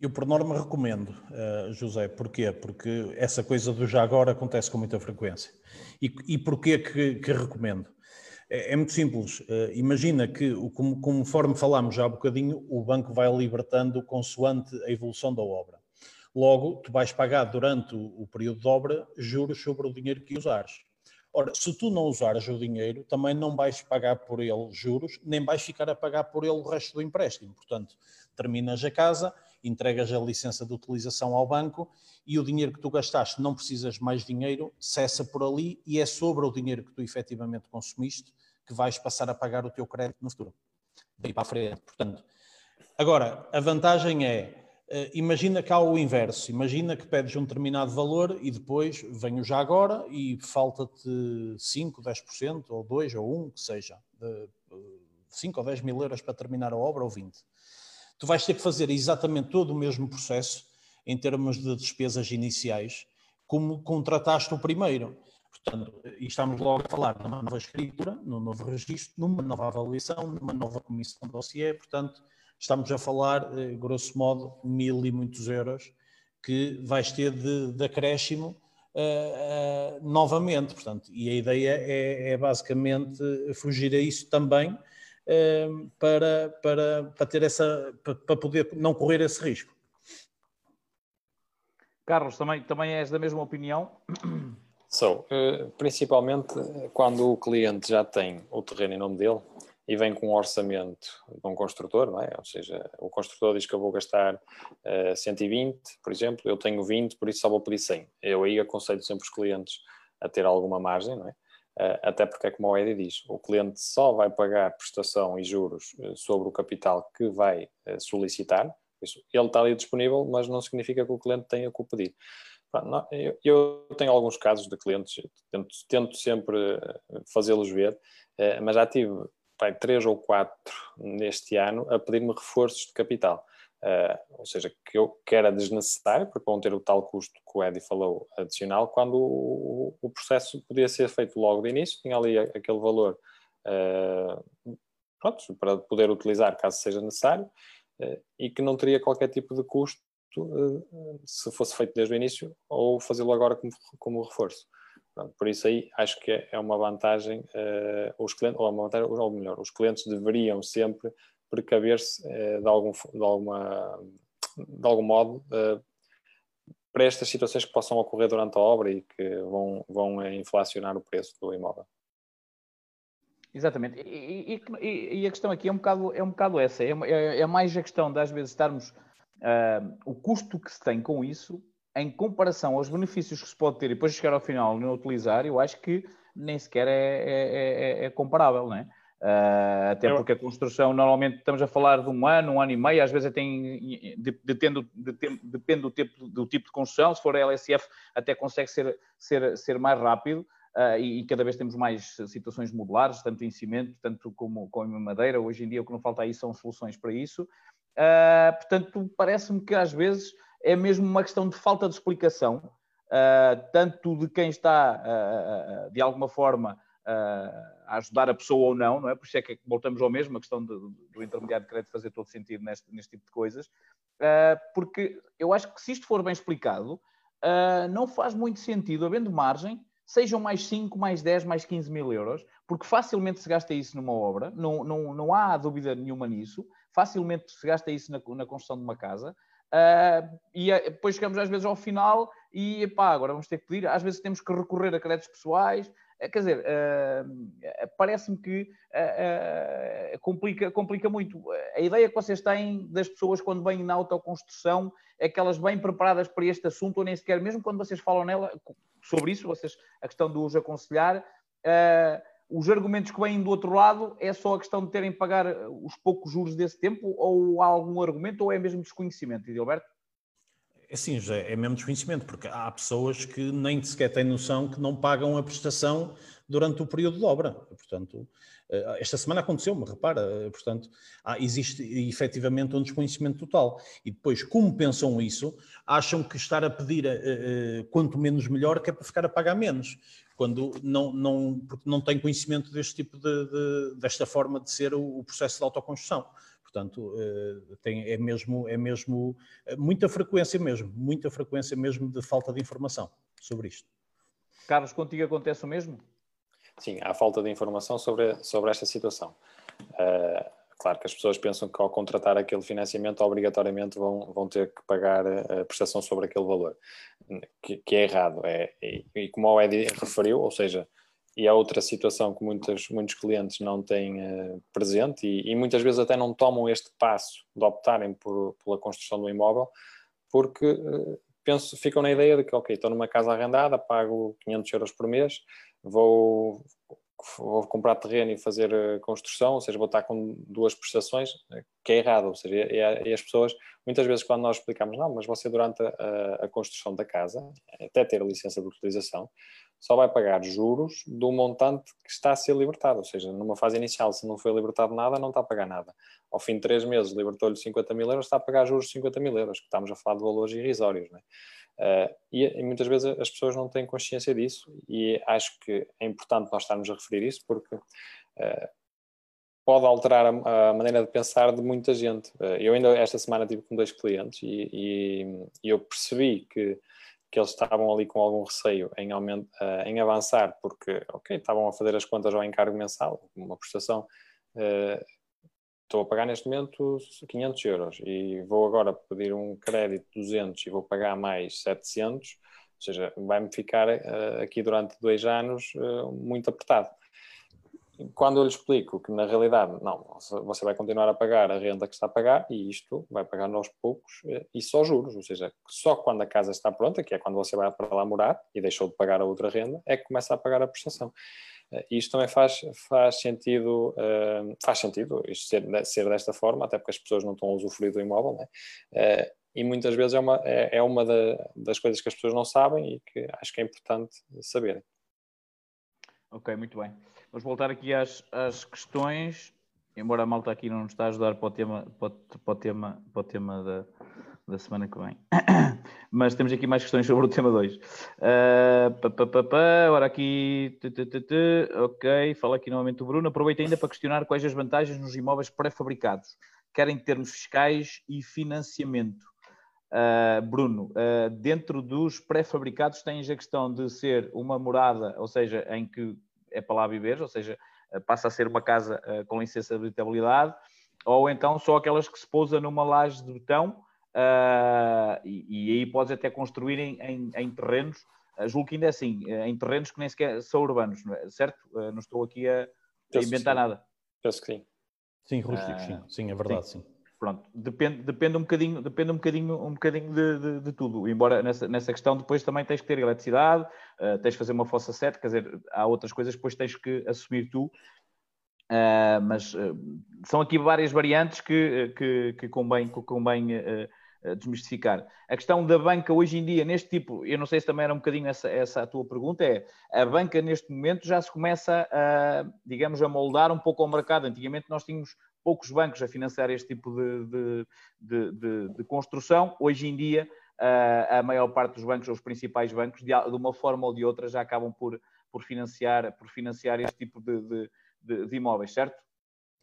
Eu, por norma, recomendo, uh, José. Porquê? Porque essa coisa do já agora acontece com muita frequência. E, e porquê que, que recomendo? É, é, muito simples. Uh, imagina que, como, conforme falámos já há bocadinho, o banco vai libertando consoante a evolução da obra. Logo, tu vais pagar durante o, período de obra juros sobre o dinheiro que usares. Ora, se tu não usares o dinheiro, também não vais pagar por ele juros, nem vais ficar a pagar por ele o resto do empréstimo. Portanto, terminas a casa, entregas a licença de utilização ao banco e o dinheiro que tu gastaste, não precisas mais dinheiro, cessa por ali e é sobre o dinheiro que tu efetivamente consumiste que vais passar a pagar o teu crédito no futuro. Daí para a frente. Portanto, agora, a vantagem é imagina que há o inverso, imagina que pedes um determinado valor e depois vem o já agora e falta-te 5, 10% ou 2 ou 1, que seja, de 5 ou 10 mil euros para terminar a obra ou 20. Tu vais ter que fazer exatamente todo o mesmo processo em termos de despesas iniciais como contrataste o primeiro. Portanto, e estamos logo a falar numa nova escritura, num novo registro, numa nova avaliação, numa nova comissão de dossiê, portanto, estamos a falar, eh, grosso modo, mil e muitos euros que vais ter de, de acréscimo uh, uh, novamente. Portanto, e a ideia é, é, basicamente fugir a isso também uh, para, para, para ter essa para, para poder não correr esse risco. Carlos, também, também és da mesma opinião? Sou. So, principalmente quando o cliente já tem o terreno em nome dele, e vem com um orçamento de um construtor, não é? Ou seja, o construtor diz que eu vou gastar uh, eh, 120, por exemplo, eu tenho 20, por isso só vou pedir 100. Eu aí aconselho sempre os clientes a ter alguma margem, não é? Uh, até porque é como o Edi diz, o cliente só vai pagar prestação e juros uh, sobre o capital que vai solicitar, isso, ele está ali disponível, mas não significa que o cliente tenha que o pedir. Eu tenho alguns casos de clientes, tento, tento sempre fazê-los ver, mas já tive pai, três ou quatro neste ano a pedir-me reforços de capital. Uh, ou seja, que, eu, que era desnecessário, porque vão ter o tal custo que o Eddie falou adicional, quando o, o, processo podia ser feito logo de início, tinha ali aquele valor uh, pronto, para poder utilizar caso seja necessário, uh, e que não teria qualquer tipo de custo se fosse feito desde o início ou fazê-lo agora como, como reforço. Portanto, por isso aí acho que é, uma vantagem, uh, os clientes, ou, uma vantagem, ou melhor, os clientes deveriam sempre precaver-se uh, de, algum, de, alguma, de algum modo uh, para estas situações que possam ocorrer durante a obra e que vão, vão inflacionar o preço do imóvel. Exatamente. E, e, e, a questão aqui é um bocado, é um bocado essa. É, é, é mais a questão de, às vezes, estarmos. O custo que se tem com isso em comparação aos benefícios que se pode ter e depois chegar ao final e não utilizar, eu acho que nem sequer é, é, é, é comparável, não é? Uh, até porque a construção, normalmente estamos a falar de um ano, um ano e meio, às vezes tem, depende, depende do, tipo, do tipo de construção, se for LSF até consegue ser, ser, ser mais rápido uh, e, e, cada vez temos mais situações modulares, tanto em cimento, tanto como, como em madeira, hoje em dia o que não falta aí são soluções para isso, uh, portanto parece-me que às vezes é mesmo uma questão de falta de explicação, uh, tanto de quem está, uh, de alguma forma, a ajudar a pessoa ou não, não é? Por isso é que voltamos ao mesmo, a questão do, do intermediário de crédito fazer todo sentido neste, neste tipo de coisas, porque eu acho que se isto for bem explicado, não faz muito sentido, havendo margem, sejam mais 5, mais 10, mais 15 mil euros, porque facilmente se gasta isso numa obra, não, não, não há dúvida nenhuma nisso, facilmente se gasta isso na, na construção de uma casa, uh, e depois chegamos às vezes ao final e pá, agora vamos ter que pedir, às vezes temos que recorrer a créditos pessoais, uh, quer dizer, uh, parece-me que complica, complica muito. A ideia que vocês têm das pessoas quando vêm na autoconstrução é que elas vêm preparadas para este assunto, ou nem sequer, mesmo quando vocês falam nela, sobre isso, vocês, a questão de os aconselhar, os argumentos que vêm do outro lado é só a questão de terem que pagar os poucos juros desse tempo ou há algum argumento ou é mesmo desconhecimento, Edilberto? É sim, já é mesmo desconhecimento, porque há pessoas que nem sequer têm noção que não pagam a prestação durante o período de obra. Portanto, eh, esta semana aconteceu-me, repara, eh, portanto, há, existe efetivamente um desconhecimento total. E depois, como pensam isso, acham que estar a pedir quanto menos melhor que é para ficar a pagar menos, quando não, não, porque não têm conhecimento deste tipo de, de desta forma de ser o, o processo de autoconstrução. Portanto, tem, é, mesmo, é mesmo muita frequência mesmo, muita frequência mesmo de falta de informação sobre isto. Carlos, contigo acontece o mesmo? Sim, há falta de informação sobre, sobre esta situação. Uh, claro que as pessoas pensam que ao contratar aquele financiamento, obrigatoriamente vão, vão ter que pagar a prestação sobre aquele valor, que, que é errado. É, e, e, como o Edi referiu, ou seja, e há outra situação que muitos, muitos clientes não têm uh, presente e, e, muitas vezes até não tomam este passo de optarem por, pela construção do imóvel, porque uh, penso, ficam na ideia de que, ok, estou numa casa arrendada, pago 500 euros por mês, vou, vou comprar terreno e fazer eh, construção, ou seja, vou estar com duas prestações, eh, que é errado. Ou seja, e, e as pessoas, muitas vezes, quando nós explicamos, não, mas você durante a, a, construção da casa, até ter a licença de utilização, só vai pagar juros do montante que está a ser libertado. Ou seja, numa fase inicial, se não foi libertado nada, não está a pagar nada. Ao fim de três meses, libertou-lhe 50 mil euros, está a pagar juros de 50 mil euros, que estamos a falar de valores irrisórios. Não é? Uh, e, e, muitas vezes as pessoas não têm consciência disso e acho que é importante nós estarmos a referir isso porque uh, pode alterar a, a, maneira de pensar de muita gente. Uh, eu ainda esta semana tive com dois clientes e, e, e, eu percebi que, que eles estavam ali com algum receio em, aumento, em avançar porque, ok, estavam a fazer as contas ao encargo mensal, uma prestação estou a pagar neste momento 500 euros e vou agora pedir um crédito de 200 e vou pagar mais 700, ou seja, vai-me ficar uh, aqui durante dois anos uh, muito apertado. Quando eu lhe explico que na realidade, não, você vai continuar a pagar a renda que está a pagar e isto vai pagar aos poucos uh, e só juros, ou seja, só quando a casa está pronta, que é quando você vai para lá morar e deixou de pagar a outra renda, é que começa a pagar a prestação. Uh, isto também faz, faz sentido, uh, faz sentido isto ser, ser desta forma, até porque as pessoas não estão a usufruir do imóvel, né? E muitas vezes é uma, é, é uma da, das coisas que as pessoas não sabem e que acho que é importante saberem. Ok, muito bem. Vamos voltar aqui às, às questões, embora a malta aqui não nos está a ajudar para o tema, para, para o tema, para o tema da, da semana que vem. Mas temos aqui mais questões sobre o tema 2. Uh, ah, agora aqui. Ok, fala aqui novamente o Bruno. Aproveita ainda para questionar quais as vantagens nos imóveis pré-fabricados, quer em termos fiscais e financiamento. Uh, Bruno, uh, dentro dos pré-fabricados tens a questão de ser uma morada, ou seja, em que é para lá viver, ou seja, passa a ser uma casa com licença de habitabilidade, ou então só aquelas que se pousa numa laje de betão Uh, e, e, aí podes até construir em, em, em terrenos, uh, julgo que ainda é assim, uh, em terrenos que nem sequer são urbanos, é? certo? Uh, não estou aqui a, a inventar nada. Penso que sim. Sim, rústicos, sim. sim, é verdade, sim. sim. Pronto, depende, depende um bocadinho, depende um bocadinho, um bocadinho de, de, de tudo. Embora nessa, nessa questão depois também tens que ter eletricidade, tens que fazer uma fossa sete, quer dizer, há outras coisas que depois tens que assumir tu Uh, mas uh, são aqui várias variantes que, que, que convém, que convém uh, desmistificar. A questão da banca hoje em dia, neste tipo, eu não sei se também era um bocadinho essa, essa a tua pergunta, é a banca neste momento já se começa a, digamos, a moldar um pouco ao mercado. Antigamente nós tínhamos poucos bancos a financiar este tipo de, de, de, de construção. Hoje em dia uh, a maior parte dos bancos, ou os principais bancos, de, de, uma forma ou de outra, já acabam por, por, financiar, por financiar este tipo de, de, de, de imóveis, certo?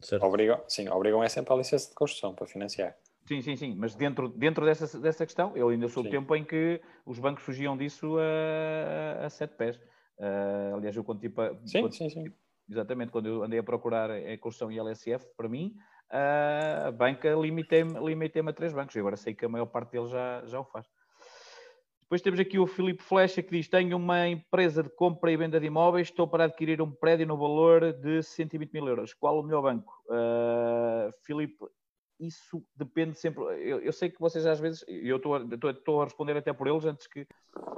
certo? Obrigam, sim, obrigam é sempre a licença de construção para financiar. Sim, sim, sim, mas dentro, dentro dessa, dessa questão, eu ainda sou do tempo em que os bancos fugiam disso a, a sete pés. Uh, aliás, eu quando tipo. Sim, quando, sim, sim. Exatamente, quando eu andei a procurar a construção e LSF, para mim, a banca limitei-me limitei a três bancos. E agora sei que a maior parte deles já, já o faz. Depois temos aqui o Filipe Flecha que diz: Tenho uma empresa de compra e venda de imóveis, estou para adquirir um prédio no valor de 120 mil euros. Qual o melhor banco? Uh, Filipe, isso depende sempre. Eu, eu, sei que vocês às vezes, eu estou, a responder até por eles antes que,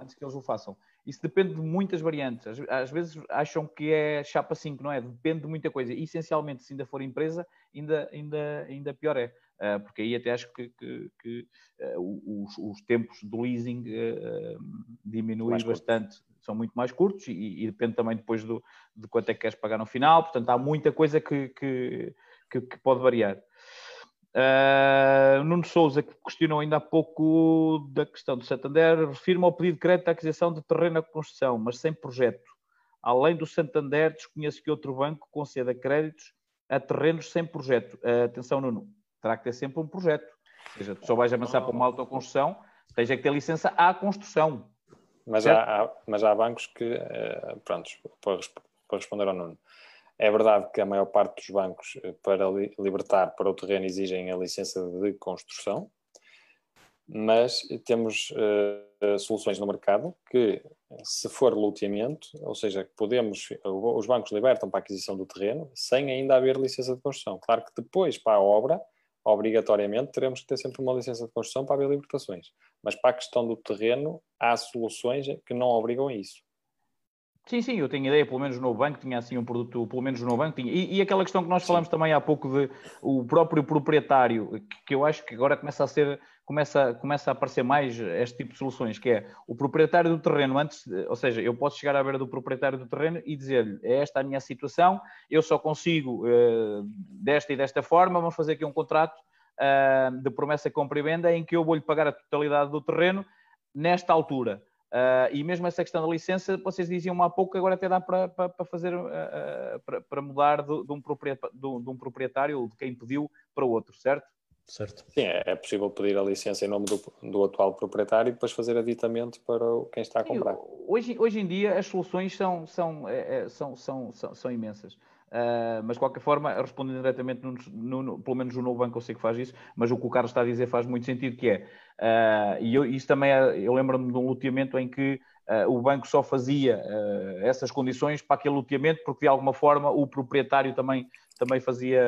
antes que eles o façam. Isso depende de muitas variantes. Às, às, vezes acham que é chapa 5, não é? Depende de muita coisa. Essencialmente, se ainda for empresa, ainda, ainda, ainda pior é. Uh, porque aí até acho que, que, que uh, os, os, tempos do leasing uh, diminuem bastante. São muito mais curtos e, e, depende também depois do, de quanto é que queres pagar no final. Portanto, há muita coisa que, que, que pode variar. Uh, Nuno Souza, que questionou ainda há pouco da questão do Santander, refirma ao pedido de crédito à aquisição de terreno à construção, mas sem projeto. Além do Santander, desconheço que outro banco conceda créditos a terrenos sem projeto. Uh, atenção, Nuno, terá que ter sempre um projeto. Ou seja, tu só vais avançar para uma autoconstrução, tens é que ter licença à construção. Mas, há, há, mas há bancos que, uh, pronto, para, para responder ao Nuno, é verdade que a maior parte dos bancos, eh, para libertar para o terreno, exigem a licença de construção, mas temos uh, soluções no mercado que, se for loteamento, ou seja, podemos, os bancos libertam para a aquisição do terreno sem ainda haver licença de construção. Claro que depois, para a obra, obrigatoriamente teremos que ter sempre uma licença de construção para haver libertações. Mas para a questão do terreno, há soluções que não obrigam a isso. Sim, sim, eu tenho ideia, pelo menos no banco tinha assim um produto, pelo menos no banco tinha. E, e aquela questão que nós falamos sim. também há pouco de o próprio proprietário, que, que, eu acho que agora começa a ser, começa, começa a aparecer mais este tipo de soluções, que é o proprietário do terreno antes, ou seja, eu posso chegar à beira do proprietário do terreno e dizer-lhe, é esta a minha situação, eu só consigo uh, desta e desta forma, vamos fazer aqui um contrato uh, de promessa compra e venda em que eu vou-lhe pagar a totalidade do terreno nesta altura. Uh, e mesmo essa questão da licença, vocês diziam há pouco, agora até dá para, para, para fazer, uh, para, para, mudar de, de, um proprietário, de, de, um proprietário, ou de quem pediu, para o outro, certo? Certo. Sim, é, é possível pedir a licença em nome do, do atual proprietário e depois fazer aditamento para quem está a comprar. Sim, hoje, hoje em dia as soluções são, são, é, é são, são, são, são imensas. Uh, mas de qualquer forma, respondendo diretamente, no, no, pelo menos o novo banco eu sei que faz isso, mas o que o Carlos está a dizer faz muito sentido, que é, uh, e eu, isso também é, eu lembro-me de um loteamento em que uh, o banco só fazia essas condições para aquele loteamento, porque de alguma forma o proprietário também, também fazia,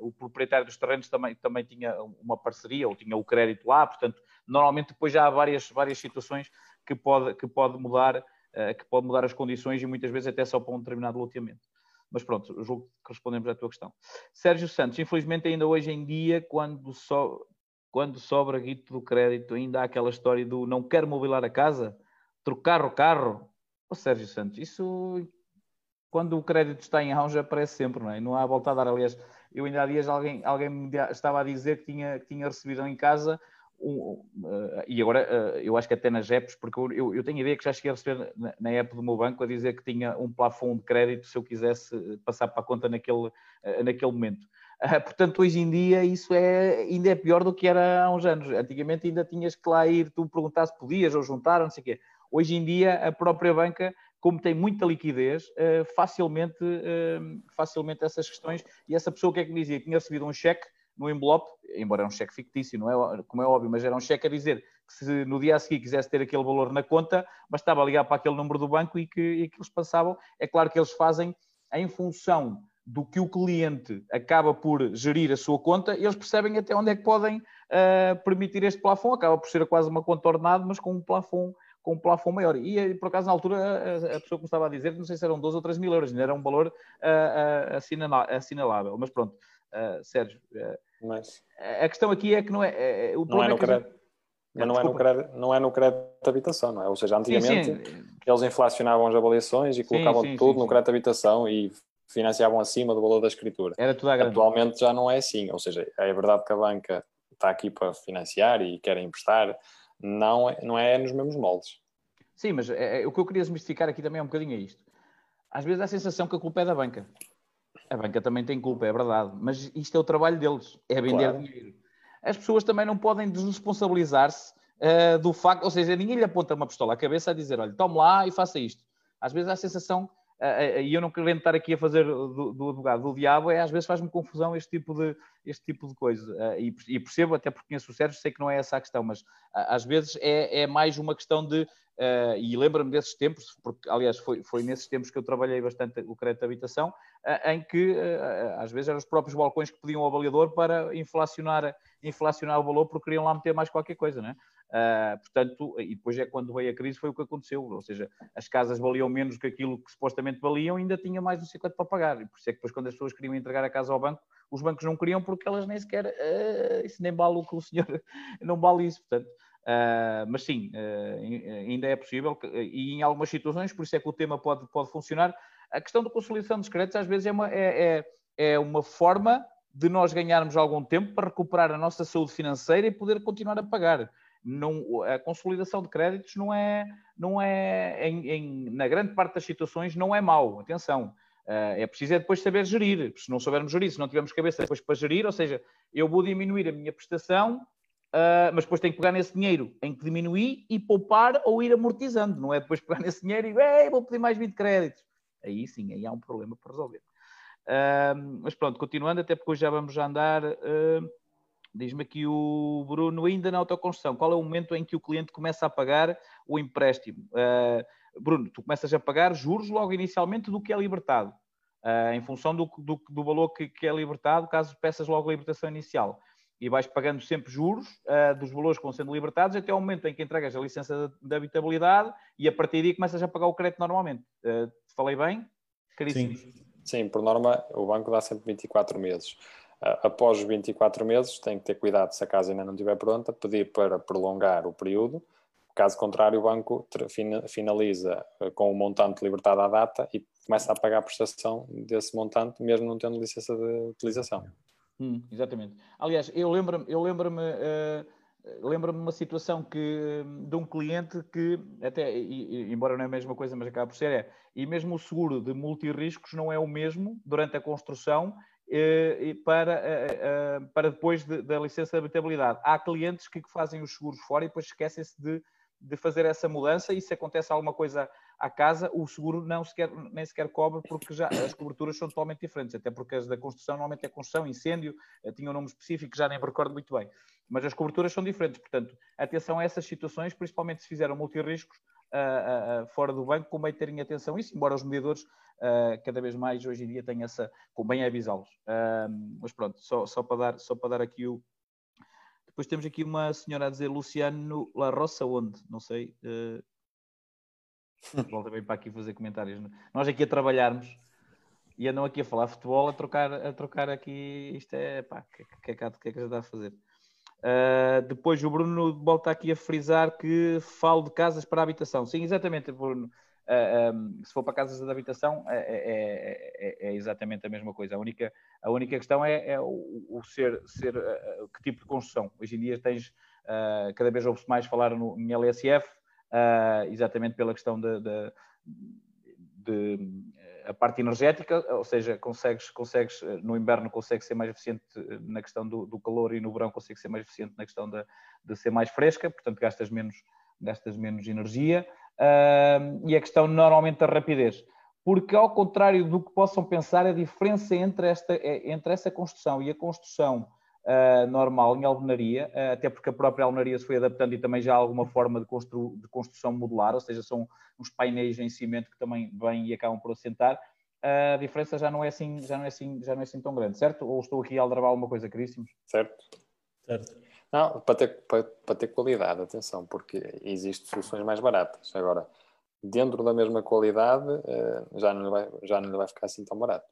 o proprietário dos terrenos também, também tinha uma parceria, ou tinha o crédito lá, portanto, normalmente depois já há várias, várias situações que pode, que pode mudar, que pode mudar as condições e muitas vezes até só para um determinado loteamento. Mas pronto, julgo que respondemos à tua questão. Sérgio Santos, infelizmente ainda hoje em dia, quando, so, quando sobra guito do crédito, ainda há aquela história do não quero mobilar a casa, trocar o carro. Sérgio Santos, isso quando o crédito está em já aparece sempre, não é? Não há volta a dar. Aliás, eu ainda há dias alguém, alguém me estava a dizer que tinha, que tinha recebido em casa um, uh, e agora uh, eu acho que até nas apps, porque eu, eu tenho a ideia que já cheguei a receber na, na, app do meu banco a dizer que tinha um plafond de crédito se eu quisesse passar para a conta naquele, uh, naquele momento. portanto, hoje em dia isso é, ainda é pior do que era há uns anos. Antigamente ainda tinhas que lá ir, tu perguntar se podias ou juntar, não sei o quê. Hoje em dia a própria banca como tem muita liquidez, facilmente, facilmente essas questões. E essa pessoa que é que me dizia? Tinha recebido um cheque no envelope, embora era um cheque fictício, não é, como é óbvio, mas era um cheque a dizer que se no dia a seguir quisesse ter aquele valor na conta, bastava ligar para aquele número do banco e que, e que eles passavam. É claro que eles fazem em função do que o cliente acaba por gerir a sua conta, eles percebem até onde é que podem uh, permitir este plafond. Acaba por ser quase uma conta ordenada, mas com um plafond com um plafond maior. E, eh, por acaso, na altura, a, pessoa estava a dizer, não sei se eram 12 ou 13 mil euros, ainda era um valor uh, uh, assinalável. Mas pronto, uh, Sérgio. Mas... A questão aqui é que não é. é, é o não é no crédito. Mas não é, no crédito, não é no crédito de habitação, não é? Ou seja, antigamente sim, sim. eles inflacionavam as avaliações e colocavam sim, tudo no crédito de habitação e financiavam acima do valor da escritura. Era tudo à grande. Atualmente já não é assim. Ou seja, é verdade que a banca está aqui para financiar e quer emprestar, não é, não é nos mesmos moldes. Sim, mas é, é, o que eu queria desmistificar aqui também é um bocadinho é isto. Às vezes há a sensação que a culpa é da banca. A banca também tem culpa, é verdade, mas isto é o trabalho deles, é vender claro. dinheiro. As pessoas também não podem desresponsabilizar-se uh, do facto, ou seja, ninguém lhe aponta uma pistola à cabeça a dizer, olha, tome lá e faça isto. Às vezes há a sensação, uh, uh, e eu não quero estar aqui a fazer do, do advogado do diabo, é às vezes faz-me confusão este tipo de, este tipo de coisa. E, e, percebo, até porque conheço o Sérgio, sei que não é essa a questão, mas às vezes é, é mais uma questão de Uh, e lembro-me desses tempos, porque aliás foi, foi nesses tempos que eu trabalhei bastante o crédito de habitação, uh, em que uh, às vezes eram os próprios balcões que pediam ao avaliador para inflacionar, inflacionar o valor porque queriam lá meter mais qualquer coisa, né? portanto, e depois é quando veio a crise foi o que aconteceu, ou seja, as casas valiam menos que aquilo que supostamente valiam e ainda tinha mais do 50 para pagar, e por isso é que depois quando as pessoas queriam entregar a casa ao banco, os bancos não queriam porque elas nem sequer, isso nem vale o que o senhor, não vale isso, portanto, Uh, mas sim, uh, ainda é possível e em algumas situações, por isso é que o tema pode, pode funcionar. A questão da consolidação dos créditos às vezes é uma, é, é, é uma forma de nós ganharmos algum tempo para recuperar a nossa saúde financeira e poder continuar a pagar. Não, a consolidação de créditos não é, não é em, em, na grande parte das situações, não é mau. Atenção, uh, é preciso é depois saber gerir. Se não soubermos gerir, se não tivermos cabeça depois para gerir, ou seja, eu vou diminuir a minha prestação Uh, mas depois tem que pegar nesse dinheiro em que diminuir e poupar ou ir amortizando, não é depois pegar nesse dinheiro e vou pedir mais 20 créditos. Aí sim, aí há um problema para resolver. Uh, mas pronto, continuando, até porque hoje já vamos já andar. Uh, Diz-me aqui o Bruno, ainda na autoconstrução, qual é o momento em que o cliente começa a pagar o empréstimo? Bruno, tu começas a pagar juros logo inicialmente do que é libertado, em função do, do, do valor que, que, é libertado, caso peças logo a libertação inicial e vais pagando sempre juros uh, dos valores que vão sendo libertados até ao momento em que entregas a licença de, de habitabilidade e a partir daí começas a pagar o crédito normalmente. Uh, falei bem? Sim. Sim, por norma o banco dá sempre 24 meses. Uh, após os 24 meses tem que ter cuidado se a casa ainda não estiver pronta, pedir para prolongar o período. Caso contrário, o banco finaliza com o montante libertado à data e começa a pagar a prestação desse montante, mesmo não tendo licença de utilização. Hum, exatamente. Aliás, eu lembro-me, eu lembro-me, uh, lembro-me uma situação que de um cliente que até, e, embora não é a mesma coisa, mas acaba por ser é, e mesmo o seguro de multirriscos não é o mesmo durante a construção uh, para, uh, para depois de, da licença de habitabilidade. Há clientes que fazem os seguros fora e depois esquecem-se de, de fazer essa mudança e se acontece alguma coisa à casa, o seguro não sequer, nem sequer cobre, porque já as coberturas são totalmente diferentes, até porque as da construção normalmente é construção, incêndio, eh, tinha um nome específico, já nem me recordo muito bem. Mas as coberturas são diferentes, portanto, atenção a essas situações, principalmente se fizeram multirriscos uh, uh, fora do banco, convém terem atenção a isso, embora os mediadores uh, cada vez mais hoje em dia tenham essa, convém avisá-los. mas pronto, só, só, para dar, só para dar aqui o, depois temos aqui uma senhora a dizer Luciano La Roça, onde? Não sei. Uh, Volta bem para aqui fazer comentários. Nós aqui a trabalharmos e andam aqui a falar futebol, a trocar, a trocar aqui. Isto é pá, que, que, que, que é que já dá a fazer? Uh, depois o Bruno volta aqui a frisar que falo de casas para habitação. Sim, exatamente, Bruno. Uh, ah, um, se for para casas de habitação, é, é, é, é, exatamente a mesma coisa. A única, a única questão é, o, o, ser, ser uh, que tipo de construção. Hoje em dia tens, cada vez ouve-se mais falar no, em LSF, uh, exatamente pela questão de, de, a parte energética, ou seja, consegues, consegues no inverno consegue ser mais eficiente na questão do, do calor e no verão consegue ser mais eficiente na questão de, de ser mais fresca, portanto gastas menos, gastas menos energia. Uh, e a questão normalmente da rapidez porque ao contrário do que possam pensar, a diferença entre, esta, entre essa construção e a construção uh, normal em alvenaria, uh, até porque a própria alvenaria se foi adaptando e também já há alguma forma de, constru de construção modular, ou seja, são uns painéis em cimento que também vêm e acabam por assentar. Uh, a diferença já não é assim, já não é assim, já não é assim tão grande, certo? Ou estou aqui a aldrabar alguma coisa, caríssimos? Certo. Certo. Não, para ter, para, para ter qualidade, atenção, porque existem soluções mais baratas. Agora, dentro da mesma qualidade, já não lhe vai, já não lhe vai ficar assim tão barato.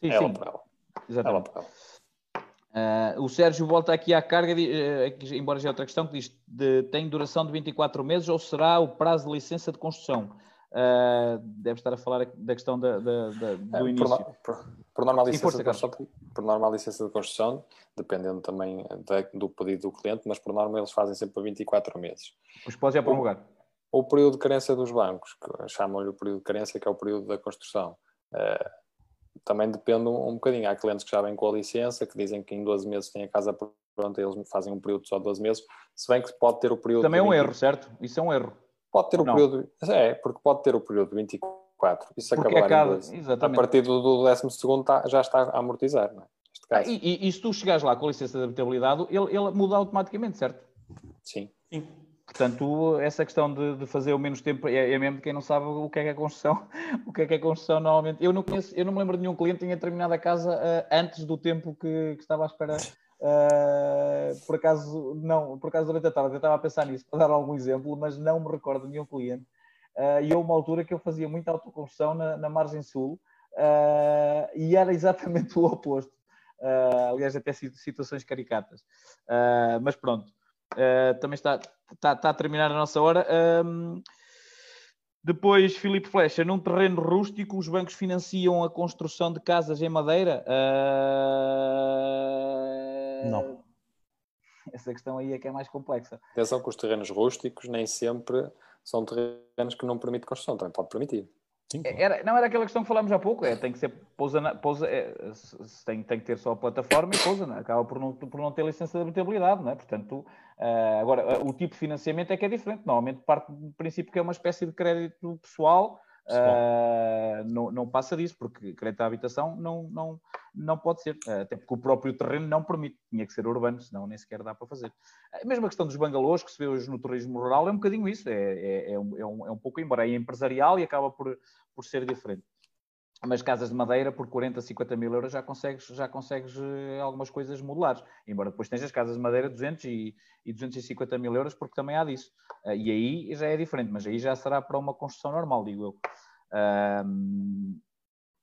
Sim, ela sim. Por ela. Exatamente. Ela por ela. Uh, o Sérgio volta aqui à carga, uh, embora já é outra questão, que diz de, tem duração de 24 meses ou será o prazo de licença de construção? Uh, deve estar a falar da questão da, da, da do é, início. Por, por, por normal licença força, de construção, por normal licença de construção, dependendo também do pedido do cliente, mas por norma eles fazem sempre 24 meses. Os pode já prorrogar. O, o período de carência dos bancos, que chamam-lhe o período de carência, que é o período da construção. Uh, também depende um, um bocadinho. Há clientes que já vêm com a licença, que dizem que em 12 meses têm a casa pronta, eles fazem um período só de 12 meses, se bem que pode ter o período. Também é um erro, certo? Isso é um erro. Pode ter o não. período. É, porque pode ter o período de 24. Isso porque acabar é em 12. A partir do, do 12 tá, já está a amortizar, não é? Ah, e, e, e, se tu chegares lá com a licença de habitabilidade, ele, ele muda automaticamente, certo? Sim. Sim. Portanto, essa questão de, de, fazer o menos tempo é, é mesmo de quem não sabe o que é que é construção. O que é que é construção normalmente. Eu não conheço, eu não me lembro de nenhum cliente que tenha terminado a casa uh, antes do tempo que, que, estava à espera. Uh, por acaso, não, por acaso durante a tarde eu estava a pensar nisso para dar algum exemplo, mas não me recordo de nenhum cliente. Uh, e uma altura que eu fazia muita autoconstrução na, na margem sul e era exatamente o oposto. aliás, até situações caricatas. mas pronto. Uh, também está, está, está, a terminar a nossa hora. Um, depois, Filipe Flecha, num terreno rústico, os bancos financiam a construção de casas em madeira? Uh... Não. Essa questão aí é que é mais complexa. Atenção que os terrenos rústicos nem sempre são terrenos que não permitem construção, também pode permitir. Sim, era, não era aquela questão que falámos há pouco, é, tem que ser pousa, na, pousa é, tem, tem que ter só a plataforma e pousa, é? acaba por não, por não ter licença de habitabilidade, não é? Portanto, uh, agora, o tipo de financiamento é que é diferente, normalmente parte do princípio que é uma espécie de crédito pessoal Uh, não, não, passa disso, porque crédito à habitação não, não, não pode ser, uh, até porque o próprio terreno não permite, tinha que ser urbano, senão nem sequer dá para fazer. A mesma questão dos bangalôs, que se vê hoje no turismo rural, é um bocadinho isso, é, é, é, um, é, um, é pouco, embora. É empresarial e acaba por, por ser diferente mas casas de madeira por 40, 50 mil euros já consegues, já consegues eh, algumas coisas modulares. Embora depois tenhas casas de madeira 200 e, e 250 mil euros, porque também há disso. Uh, e aí já é diferente, mas aí já será para uma construção normal, digo eu.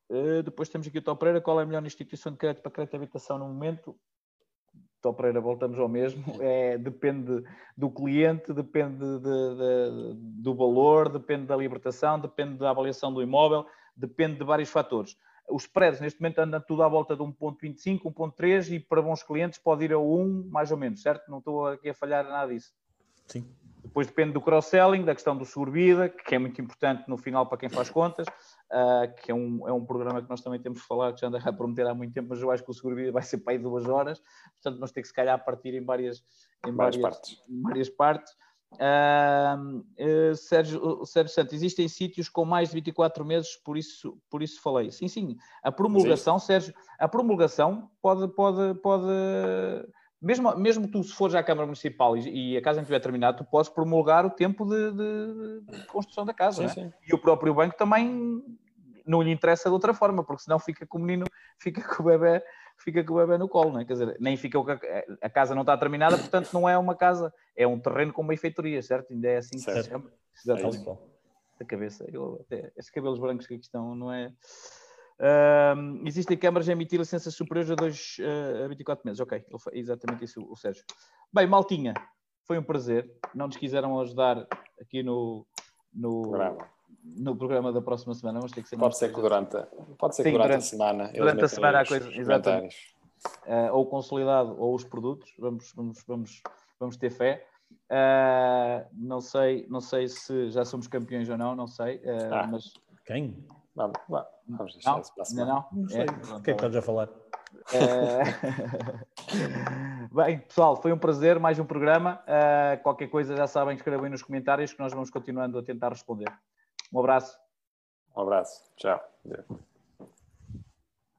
Uh, depois temos aqui o Topereira. Qual é a melhor instituição de crédito para crédito de habitação no momento? Topereira, voltamos ao mesmo. É, depende do cliente, depende de, de, do valor, depende da libertação, depende da avaliação do imóvel depende de vários fatores. Os spreads neste momento andam tudo à volta de 1.25, 1.3 e para bons clientes pode ir a 1, mais ou menos, certo? Não estou aqui a falhar nada disso. Sim. Depois depende do cross-selling, da questão do seguro-vida, que é muito importante no final para quem faz contas, uh, que é um, é um programa que nós também temos que falar, que já anda a prometer há muito tempo, mas eu acho que o seguro-vida vai ser para aí duas horas, portanto vamos ter que se calhar partir em várias, em várias, várias partes. Em várias partes. Uh, Sérgio, Sérgio Santos, existem sítios com mais de 24 meses, por isso, por isso falei. Sim, sim. A promulgação, Sérgio, a promulgação pode, pode, pode mesmo, mesmo tu, se fores à Câmara Municipal e, e a casa não estiver terminada, tu podes promulgar o tempo de, de, de construção da casa. Sim, é? sim. E o próprio banco também não lhe interessa de outra forma, porque senão fica com o menino, fica com o bebê fica com o bebê no colo, não é? Quer dizer, nem fica a casa não está terminada, portanto não é uma casa, é um terreno com uma efeitoria, certo? Ainda é assim certo. que se chama. Exatamente. É da cabeça, eu, até, esses cabelos brancos que aqui estão, não é? Uh, existem câmaras a emitir licenças superiores a, dois, uh, a 24 meses. Ok, exatamente isso, o Sérgio. Bem, Maltinha, foi um prazer. Não nos quiseram ajudar aqui no, no, no programa da próxima semana. Vamos ter que ser pode ser que durante, pode ser Sim, que durante, durante, a semana. Durante a semana há coisas. Exatamente. Uh, ou consolidado ou os produtos. Vamos, vamos, vamos, vamos ter fé. Uh, não sei, não sei se já somos campeões ou não, não sei. Uh, ah, mas quem? Vamos, vamos deixar não, isso para a semana. Não, não. não sei. É, o que é que estás a falar? Bem, pessoal, foi um prazer, mais um programa. Uh, qualquer coisa já sabem, escrevam nos comentários que nós vamos continuando a tentar responder. Um abraço. Um abraço. Tchau.